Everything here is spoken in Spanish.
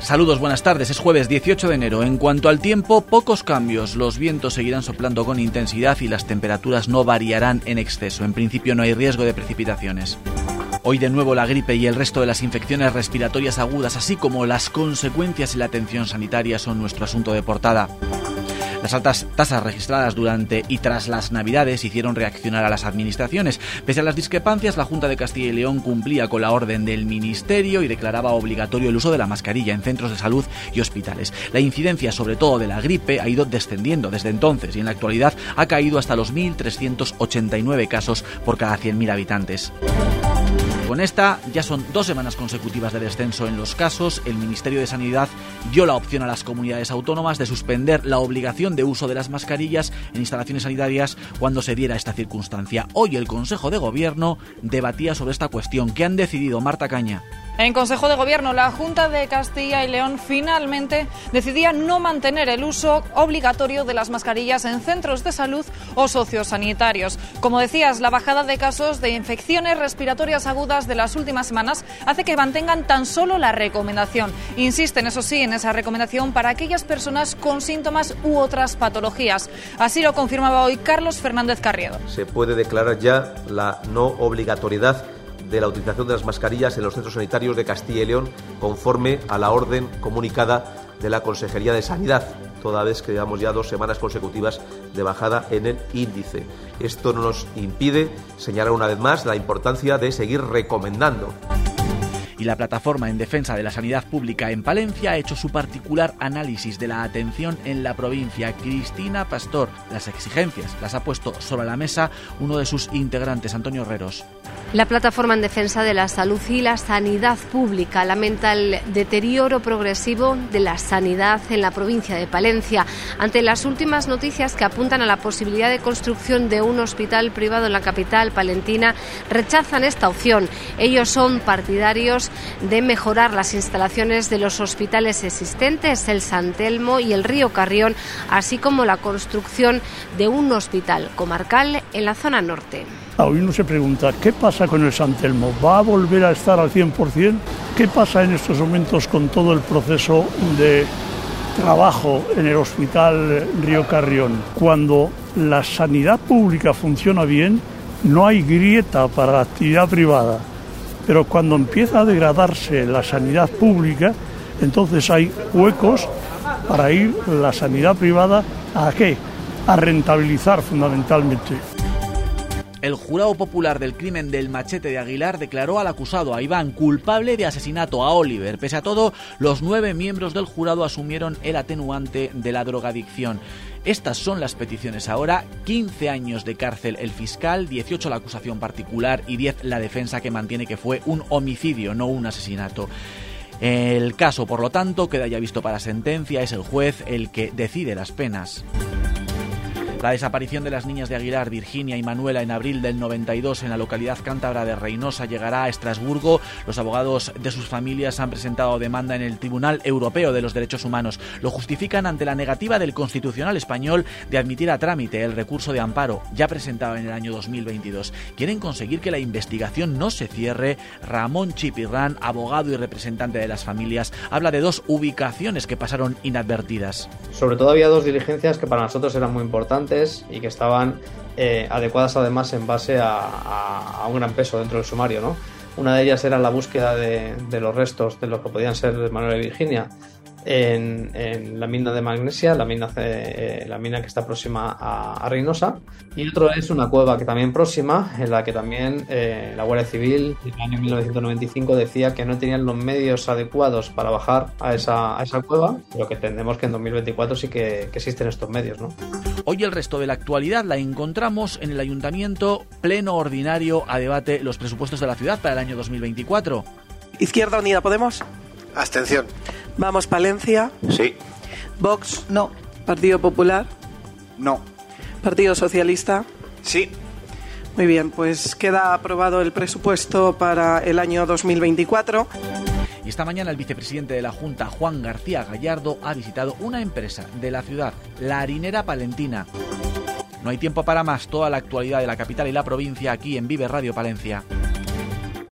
Saludos, buenas tardes. Es jueves 18 de enero. En cuanto al tiempo, pocos cambios. Los vientos seguirán soplando con intensidad y las temperaturas no variarán en exceso. En principio no hay riesgo de precipitaciones. Hoy de nuevo la gripe y el resto de las infecciones respiratorias agudas, así como las consecuencias en la atención sanitaria, son nuestro asunto de portada. Las altas tasas registradas durante y tras las Navidades hicieron reaccionar a las administraciones. Pese a las discrepancias, la Junta de Castilla y León cumplía con la orden del Ministerio y declaraba obligatorio el uso de la mascarilla en centros de salud y hospitales. La incidencia, sobre todo de la gripe, ha ido descendiendo desde entonces y en la actualidad ha caído hasta los 1.389 casos por cada 100.000 habitantes. Con esta ya son dos semanas consecutivas de descenso en los casos. El Ministerio de Sanidad dio la opción a las comunidades autónomas de suspender la obligación de uso de las mascarillas en instalaciones sanitarias cuando se diera esta circunstancia. Hoy el Consejo de Gobierno debatía sobre esta cuestión. ¿Qué han decidido, Marta Caña? En Consejo de Gobierno, la Junta de Castilla y León finalmente decidía no mantener el uso obligatorio de las mascarillas en centros de salud o sociosanitarios. Como decías, la bajada de casos de infecciones respiratorias agudas de las últimas semanas hace que mantengan tan solo la recomendación. Insisten, eso sí, en esa recomendación para aquellas personas con síntomas u otras patologías. Así lo confirmaba hoy Carlos Fernández Carriedo. Se puede declarar ya la no obligatoriedad de la utilización de las mascarillas en los centros sanitarios de Castilla y León conforme a la orden comunicada de la Consejería de Sanidad, toda vez que llevamos ya dos semanas consecutivas de bajada en el índice. Esto no nos impide señalar una vez más la importancia de seguir recomendando y la plataforma en defensa de la sanidad pública en Palencia ha hecho su particular análisis de la atención en la provincia. Cristina Pastor, las exigencias las ha puesto sobre la mesa uno de sus integrantes, Antonio Herreros. La plataforma en defensa de la salud y la sanidad pública lamenta el deterioro progresivo de la sanidad en la provincia de Palencia ante las últimas noticias que apuntan a la posibilidad de construcción de un hospital privado en la capital palentina. Rechazan esta opción. Ellos son partidarios de mejorar las instalaciones de los hospitales existentes, el San Telmo y el Río Carrión, así como la construcción de un hospital comarcal en la zona norte. Hoy uno se pregunta, ¿qué pasa con el San Telmo? ¿Va a volver a estar al 100%? ¿Qué pasa en estos momentos con todo el proceso de trabajo en el Hospital Río Carrión? Cuando la sanidad pública funciona bien, no hay grieta para la actividad privada. Pero cuando empieza a degradarse la sanidad pública, entonces hay huecos para ir la sanidad privada a qué? A rentabilizar fundamentalmente. El jurado popular del crimen del machete de Aguilar declaró al acusado, a Iván, culpable de asesinato a Oliver. Pese a todo, los nueve miembros del jurado asumieron el atenuante de la drogadicción. Estas son las peticiones ahora, 15 años de cárcel el fiscal, 18 la acusación particular y 10 la defensa que mantiene que fue un homicidio, no un asesinato. El caso, por lo tanto, queda ya visto para sentencia, es el juez el que decide las penas. La desaparición de las niñas de Aguilar, Virginia y Manuela en abril del 92 en la localidad cántabra de Reynosa llegará a Estrasburgo. Los abogados de sus familias han presentado demanda en el Tribunal Europeo de los Derechos Humanos. Lo justifican ante la negativa del Constitucional español de admitir a trámite el recurso de amparo ya presentado en el año 2022. Quieren conseguir que la investigación no se cierre. Ramón Chipirrán, abogado y representante de las familias, habla de dos ubicaciones que pasaron inadvertidas. Sobre todo había dos diligencias que para nosotros eran muy importantes y que estaban eh, adecuadas además en base a, un gran peso dentro del sumario. ¿no? Una de ellas era la búsqueda de, de los restos de lo que podían ser Manuel y Virginia en, la mina de magnesia, la mina, eh, la mina que está próxima a, Reynosa. Y otro es una cueva que también próxima, en la que también eh, la Guardia Civil en el año 1995 decía que no tenían los medios adecuados para bajar a esa, a esa cueva, pero que entendemos que en 2024 sí que, que existen estos medios. ¿no? Hoy el resto de la actualidad la encontramos en el Ayuntamiento pleno ordinario a debate los presupuestos de la ciudad para el año 2024. Izquierda Unida Podemos. Abstención. Vamos, Palencia. Sí. Vox. No. Partido Popular. No. Partido Socialista. Sí. Muy bien, pues queda aprobado el presupuesto para el año 2024. Y esta mañana el vicepresidente de la Junta, Juan García Gallardo, ha visitado una empresa de la ciudad, la harinera palentina. No hay tiempo para más, toda la actualidad de la capital y la provincia aquí en Vive Radio Palencia.